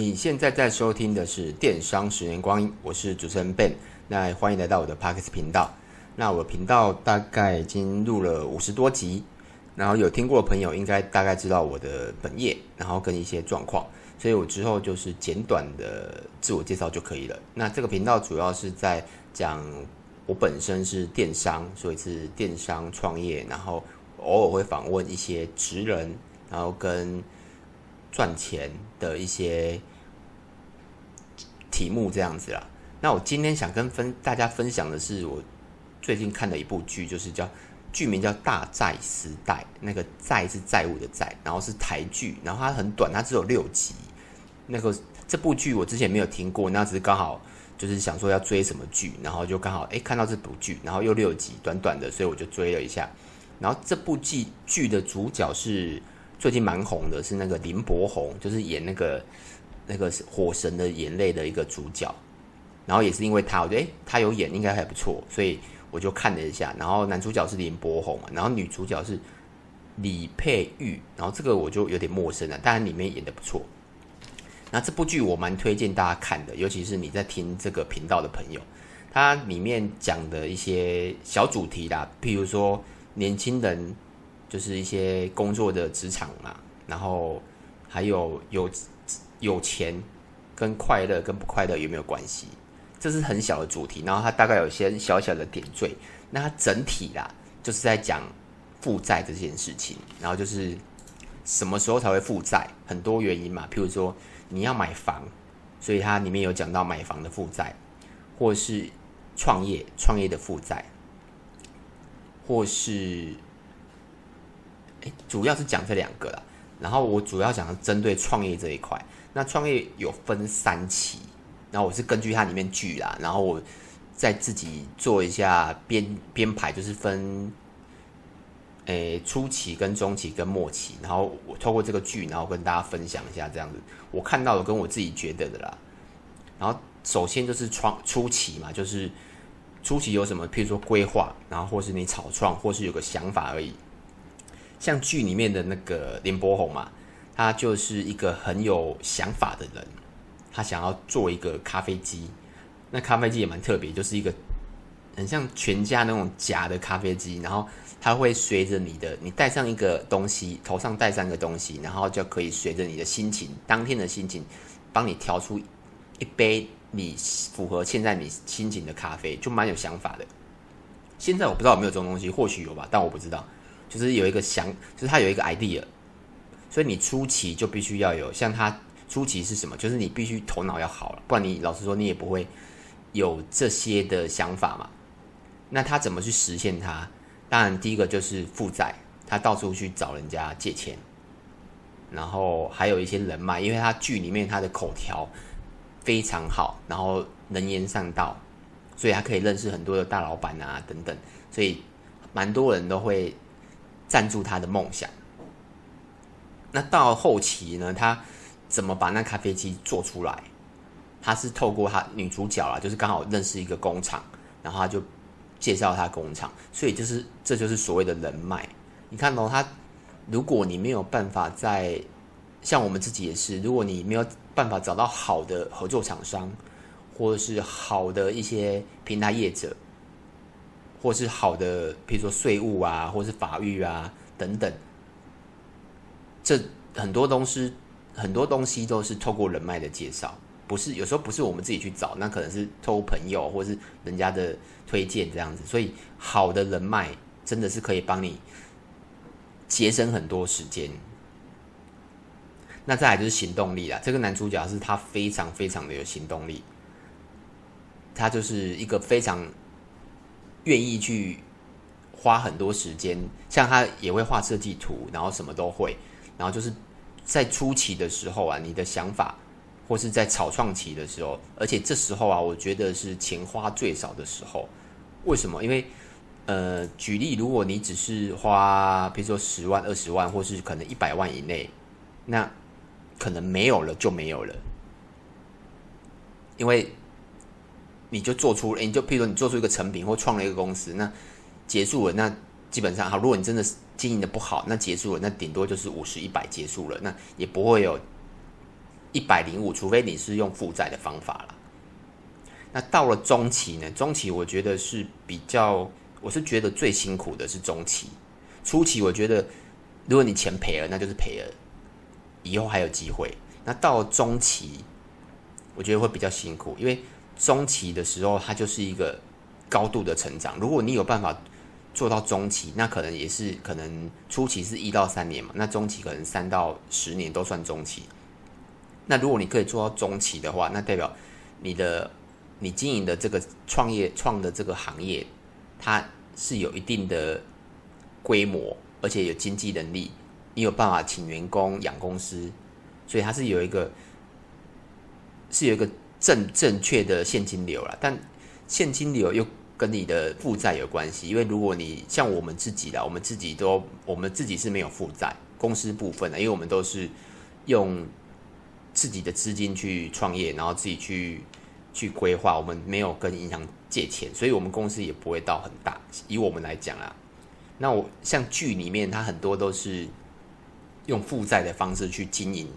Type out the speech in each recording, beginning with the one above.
你现在在收听的是《电商十年光阴》，我是主持人 Ben，那欢迎来到我的 Podcast 频道。那我的频道大概已经录了五十多集，然后有听过的朋友应该大概知道我的本业，然后跟一些状况，所以我之后就是简短的自我介绍就可以了。那这个频道主要是在讲我本身是电商，所以是电商创业，然后偶尔会访问一些职人，然后跟赚钱的一些题目这样子啦。那我今天想跟分大家分享的是，我最近看的一部剧，就是叫剧名叫《大债时代》，那个“债”是债务的“债”，然后是台剧，然后它很短，它只有六集。那个这部剧我之前没有听过，那只是刚好就是想说要追什么剧，然后就刚好诶看到这部剧，然后又六集，短短的，所以我就追了一下。然后这部剧剧的主角是。最近蛮红的是那个林柏宏，就是演那个那个《火神的眼泪》的一个主角，然后也是因为他，我觉得诶他有演应该还不错，所以我就看了一下。然后男主角是林柏宏，然后女主角是李佩玉，然后这个我就有点陌生了，当然里面演的不错。那这部剧我蛮推荐大家看的，尤其是你在听这个频道的朋友，它里面讲的一些小主题啦，譬如说年轻人。就是一些工作的职场嘛，然后还有有有钱跟快乐跟不快乐有没有关系？这是很小的主题，然后它大概有些小小的点缀。那它整体啦，就是在讲负债这件事情，然后就是什么时候才会负债？很多原因嘛，譬如说你要买房，所以它里面有讲到买房的负债，或是创业创业的负债，或是。诶，主要是讲这两个啦，然后我主要讲针对创业这一块。那创业有分三期，然后我是根据它里面剧啦，然后我再自己做一下编编排，就是分诶初期跟中期跟末期，然后我透过这个剧，然后跟大家分享一下这样子，我看到的跟我自己觉得的啦。然后首先就是创初期嘛，就是初期有什么，譬如说规划，然后或是你草创，或是有个想法而已。像剧里面的那个林柏宏嘛，他就是一个很有想法的人，他想要做一个咖啡机，那咖啡机也蛮特别，就是一个很像全家那种假的咖啡机，然后它会随着你的，你带上一个东西，头上带上个东西，然后就可以随着你的心情，当天的心情，帮你调出一杯你符合现在你心情的咖啡，就蛮有想法的。现在我不知道有没有这种东西，或许有吧，但我不知道。就是有一个想，就是他有一个 idea，所以你初期就必须要有像他初期是什么？就是你必须头脑要好了，不然你老实说你也不会有这些的想法嘛。那他怎么去实现他？当然第一个就是负债，他到处去找人家借钱，然后还有一些人脉，因为他剧里面他的口条非常好，然后能言善道，所以他可以认识很多的大老板啊等等，所以蛮多人都会。赞助他的梦想。那到后期呢？他怎么把那咖啡机做出来？他是透过他女主角啦，就是刚好认识一个工厂，然后他就介绍他工厂，所以就是这就是所谓的人脉。你看哦，他如果你没有办法在像我们自己也是，如果你没有办法找到好的合作厂商，或者是好的一些平台业者。或是好的，比如说税务啊，或是法律啊等等，这很多东西，很多东西都是透过人脉的介绍，不是有时候不是我们自己去找，那可能是透过朋友或是人家的推荐这样子。所以好的人脉真的是可以帮你节省很多时间。那再来就是行动力啦，这个男主角是他非常非常的有行动力，他就是一个非常。愿意去花很多时间，像他也会画设计图，然后什么都会，然后就是在初期的时候啊，你的想法，或是在草创期的时候，而且这时候啊，我觉得是钱花最少的时候。为什么？因为呃，举例，如果你只是花，比如说十万、二十万，或是可能一百万以内，那可能没有了就没有了，因为。你就做出，你就譬如说你做出一个成品或创了一个公司，那结束了，那基本上好，如果你真的是经营的不好，那结束了，那顶多就是五十、一百结束了，那也不会有一百零五，除非你是用负债的方法了。那到了中期呢？中期我觉得是比较，我是觉得最辛苦的是中期。初期我觉得，如果你钱赔了，那就是赔了，以后还有机会。那到了中期，我觉得会比较辛苦，因为中期的时候它就是一个高度的成长。如果你有办法做到中期，那可能也是可能初期是一到三年嘛，那中期可能三到十年都算中期。那如果你可以做到中期的话，那代表你的。你经营的这个创业创的这个行业，它是有一定的规模，而且有经济能力，你有办法请员工养公司，所以它是有一个是有一个正正确的现金流了。但现金流又跟你的负债有关系，因为如果你像我们自己的，我们自己都我们自己是没有负债，公司部分的，因为我们都是用自己的资金去创业，然后自己去。去规划，我们没有跟银行借钱，所以我们公司也不会到很大。以我们来讲啊，那我像剧里面，它很多都是用负债的方式去经营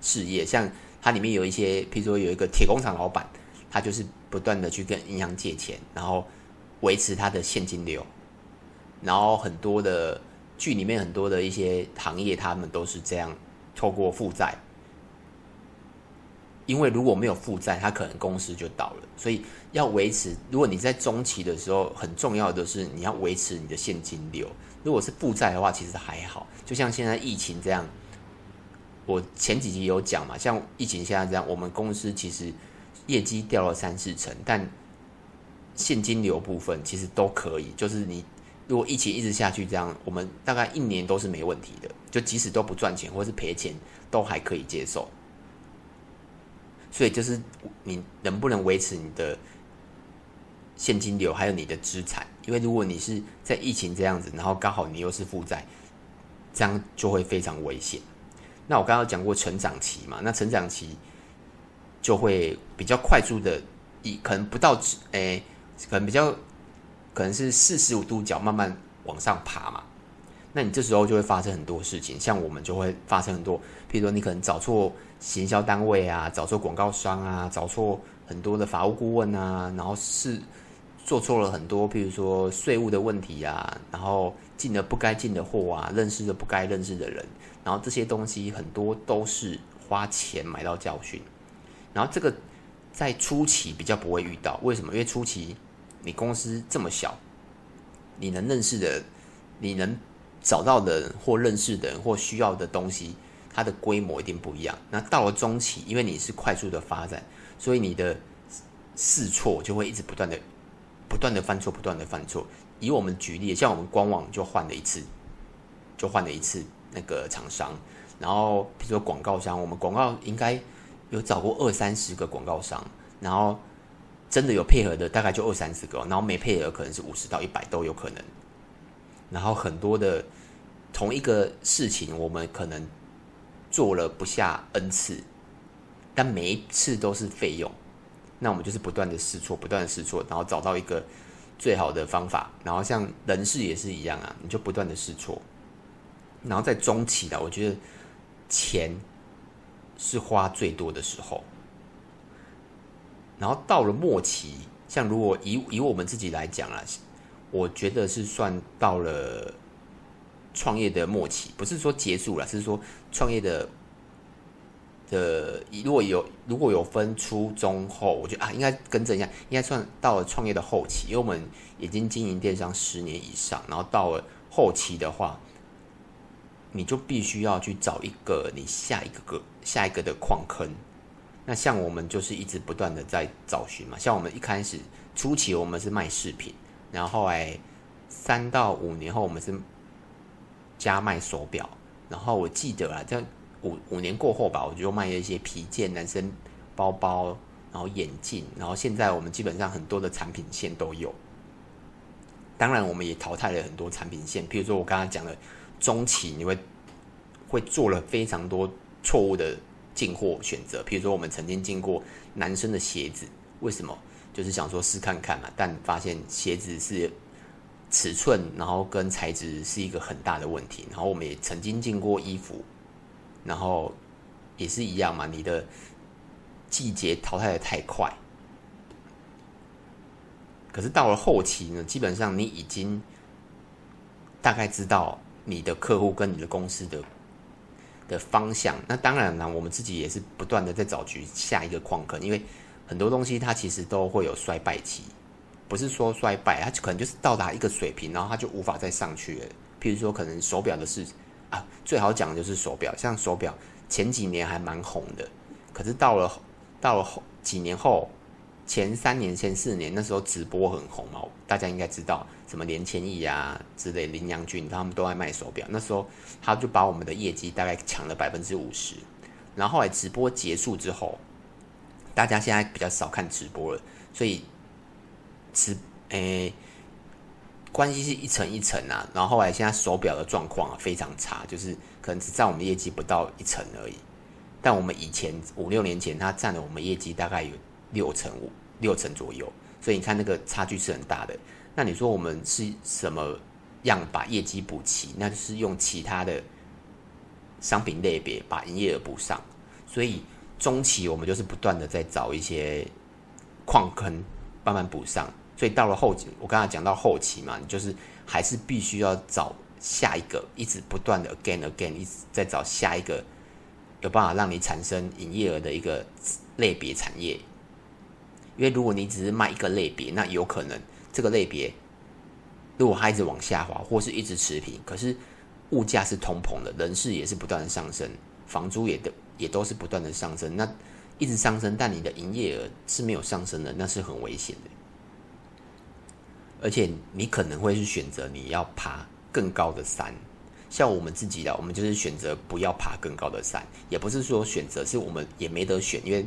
事业。像它里面有一些，譬如说有一个铁工厂老板，他就是不断的去跟银行借钱，然后维持他的现金流。然后很多的剧里面很多的一些行业，他们都是这样透过负债。因为如果没有负债，他可能公司就倒了。所以要维持，如果你在中期的时候，很重要的是你要维持你的现金流。如果是负债的话，其实还好。就像现在疫情这样，我前几集有讲嘛，像疫情现在这样，我们公司其实业绩掉了三四成，但现金流部分其实都可以。就是你如果疫情一直下去这样，我们大概一年都是没问题的。就即使都不赚钱或是赔钱，都还可以接受。所以就是你能不能维持你的现金流，还有你的资产？因为如果你是在疫情这样子，然后刚好你又是负债，这样就会非常危险。那我刚刚讲过成长期嘛，那成长期就会比较快速的，以可能不到诶、可能比较可能是四十五度角慢慢往上爬嘛。那你这时候就会发生很多事情，像我们就会发生很多，譬如说你可能找错行销单位啊，找错广告商啊，找错很多的法务顾问啊，然后是做错了很多，譬如说税务的问题啊，然后进了不该进的货啊，认识了不该认识的人，然后这些东西很多都是花钱买到教训，然后这个在初期比较不会遇到，为什么？因为初期你公司这么小，你能认识的，你能。找到的或认识的人或需要的东西，它的规模一定不一样。那到了中期，因为你是快速的发展，所以你的试错就会一直不断的、不断的犯错、不断的犯错。以我们举例，像我们官网就换了一次，就换了一次那个厂商。然后比如说广告商，我们广告应该有找过二三十个广告商，然后真的有配合的大概就二三十个，然后没配合可能是五十到一百都有可能。然后很多的同一个事情，我们可能做了不下 N 次，但每一次都是费用。那我们就是不断的试错，不断的试错，然后找到一个最好的方法。然后像人事也是一样啊，你就不断的试错。然后在中期的，我觉得钱是花最多的时候。然后到了末期，像如果以以我们自己来讲啊。我觉得是算到了创业的末期，不是说结束了，是说创业的的如果有如果有分初中后，我觉得啊，应该更正一下，应该算到了创业的后期，因为我们已经经营电商十年以上，然后到了后期的话，你就必须要去找一个你下一个个下一个的矿坑。那像我们就是一直不断的在找寻嘛，像我们一开始初期我们是卖饰品。然后后来三到五年后，我们是加卖手表。然后我记得啊，在五五年过后吧，我就卖一些皮件、男生包包，然后眼镜。然后现在我们基本上很多的产品线都有。当然，我们也淘汰了很多产品线。譬如说我刚刚讲的中期，你会会做了非常多错误的进货选择。比如说，我们曾经进过男生的鞋子，为什么？就是想说试看看嘛，但发现鞋子是尺寸，然后跟材质是一个很大的问题。然后我们也曾经进过衣服，然后也是一样嘛，你的季节淘汰的太快。可是到了后期呢，基本上你已经大概知道你的客户跟你的公司的的方向。那当然了，我们自己也是不断的在找局下一个矿坑，因为很多东西它其实都会有衰败期，不是说衰败，它可能就是到达一个水平，然后它就无法再上去了。譬如说，可能手表的事啊，最好讲的就是手表，像手表前几年还蛮红的，可是到了到了后几年后。前三年、前四年那时候直播很红嘛，大家应该知道什么连千亿啊之类，林阳俊他们都爱卖手表。那时候他就把我们的业绩大概抢了百分之五十。然后后来直播结束之后，大家现在比较少看直播了，所以直诶、关系是一层一层啊。然后后来现在手表的状况啊非常差，就是可能只占我们业绩不到一层而已。但我们以前五六年前，它占了我们业绩大概有六成五。六成左右，所以你看那个差距是很大的。那你说我们是什么样把业绩补齐？那就是用其他的商品类别把营业额补上。所以中期我们就是不断的在找一些矿坑，慢慢补上。所以到了后期，我刚才讲到后期嘛，你就是还是必须要找下一个，一直不断的 again again，一直在找下一个有办法让你产生营业额的一个类别产业。因为如果你只是卖一个类别，那有可能这个类别如果它一直往下滑，或是一直持平，可是物价是通膨的，人事也是不断的上升，房租也都也都是不断的上升，那一直上升，但你的营业额是没有上升的，那是很危险的。而且你可能会是选择你要爬更高的山，像我们自己的，我们就是选择不要爬更高的山，也不是说选择，是我们也没得选，因为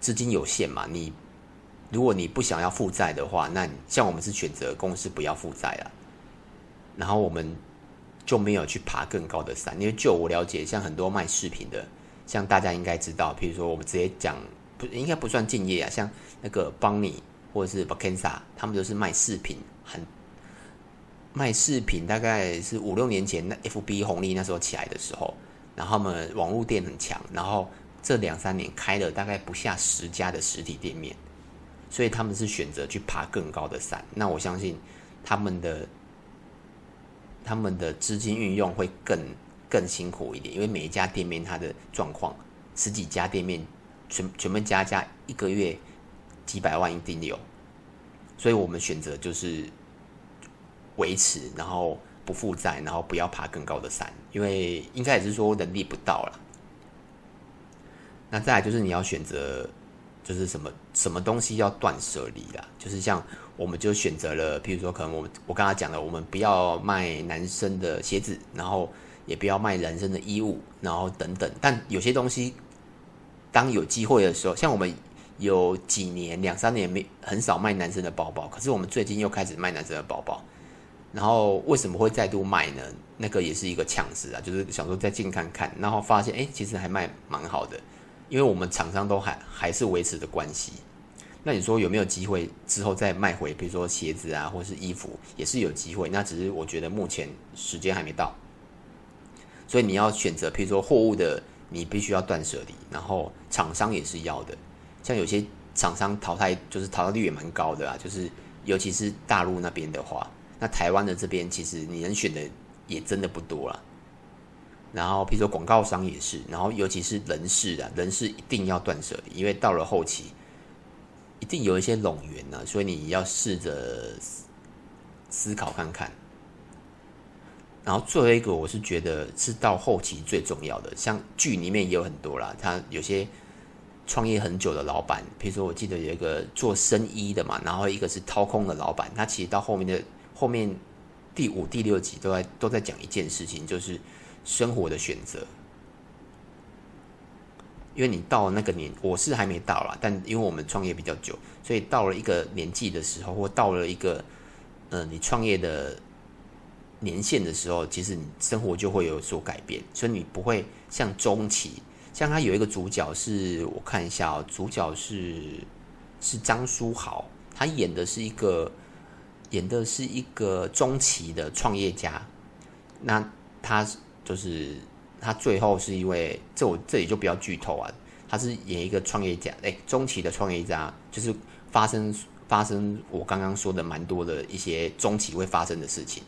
资金有限嘛，你。如果你不想要负债的话，那像我们是选择公司不要负债了，然后我们就没有去爬更高的山。因为就我了解，像很多卖饰品的，像大家应该知道，比如说我们直接讲，不应该不算敬业啊，像那个邦尼或者是 Vacanza，他们都是卖饰品，很卖饰品，大概是五六年前那 FB 红利那时候起来的时候，然后他们网络店很强，然后这两三年开了大概不下十家的实体店面。所以他们是选择去爬更高的山，那我相信他们的他们的资金运用会更更辛苦一点，因为每一家店面它的状况，十几家店面全全部加加一个月几百万一定有，所以我们选择就是维持，然后不负债，然后不要爬更高的山，因为应该也是说能力不到了。那再来就是你要选择。就是什么什么东西要断舍离啦，就是像我们就选择了，譬如说可能我我刚刚讲的，我们不要卖男生的鞋子，然后也不要卖男生的衣物，然后等等。但有些东西，当有机会的时候，像我们有几年两三年没很少卖男生的包包，可是我们最近又开始卖男生的包包，然后为什么会再度卖呢？那个也是一个抢食啊，就是想说再进看看，然后发现哎，其实还卖蛮好的。因为我们厂商都还还是维持的关系，那你说有没有机会之后再卖回，比如说鞋子啊，或是衣服，也是有机会。那只是我觉得目前时间还没到，所以你要选择，比如说货物的，你必须要断舍离，然后厂商也是要的。像有些厂商淘汰，就是淘汰率也蛮高的啊，就是尤其是大陆那边的话，那台湾的这边其实你能选的也真的不多了。然后，比如说广告商也是，然后尤其是人事啊，人事一定要断舍离，因为到了后期，一定有一些冗员呢，所以你要试着思考看看。然后最后一个，我是觉得是到后期最重要的，像剧里面也有很多啦，他有些创业很久的老板，比如说我记得有一个做生意的嘛，然后一个是掏空的老板，他其实到后面的后面第五、第六集都在都在讲一件事情，就是。生活的选择，因为你到那个年，我是还没到啦，但因为我们创业比较久，所以到了一个年纪的时候，或到了一个呃你创业的年限的时候，其实你生活就会有所改变，所以你不会像中期，像他有一个主角是我看一下哦，主角是是张书豪，他演的是一个演的是一个中期的创业家，那他。就是他最后是因为这我这里就不要剧透啊，他是演一个创业家，哎，中期的创业家，就是发生发生我刚刚说的蛮多的一些中期会发生的事情。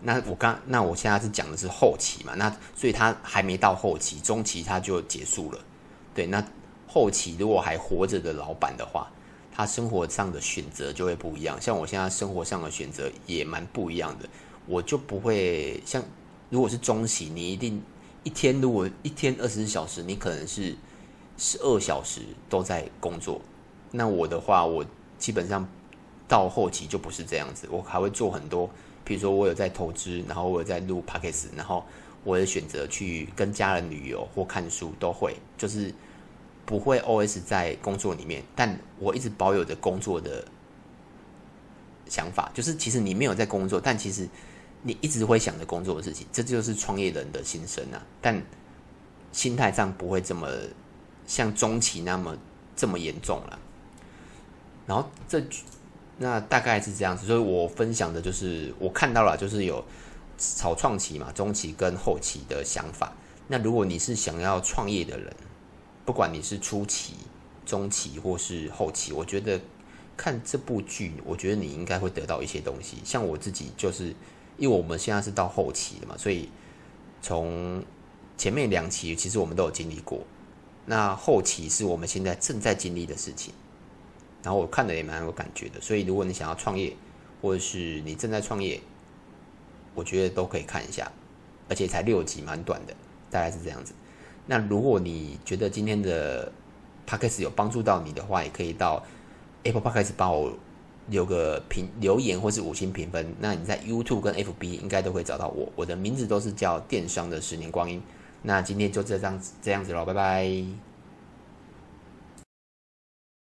那我刚那我现在是讲的是后期嘛，那所以他还没到后期，中期他就结束了。对，那后期如果还活着的老板的话，他生活上的选择就会不一样。像我现在生活上的选择也蛮不一样的，我就不会像如果是中期，你一定一天如果一天二十四小时，你可能是十二小时都在工作。那我的话，我基本上到后期就不是这样子，我还会做很多。比如说，我有在投资，然后我有在录 p o c a s t 然后我也选择去跟家人旅游或看书，都会就是不会 always 在工作里面，但我一直保有着工作的想法，就是其实你没有在工作，但其实你一直会想着工作的事情，这就是创业人的心声啊。但心态上不会这么像中期那么这么严重了。然后这。那大概是这样子，所以我分享的就是我看到了，就是有草创期嘛、中期跟后期的想法。那如果你是想要创业的人，不管你是初期、中期或是后期，我觉得看这部剧，我觉得你应该会得到一些东西。像我自己就是，因为我们现在是到后期的嘛，所以从前面两期其实我们都有经历过，那后期是我们现在正在经历的事情。然后我看的也蛮有感觉的，所以如果你想要创业，或者是你正在创业，我觉得都可以看一下，而且才六集，蛮短的，大概是这样子。那如果你觉得今天的 Podcast 有帮助到你的话，也可以到 Apple Podcast 帮我留个评留言或是五星评分。那你在 YouTube 跟 FB 应该都会找到我，我的名字都是叫电商的十年光阴。那今天就这样子这样子喽，拜拜。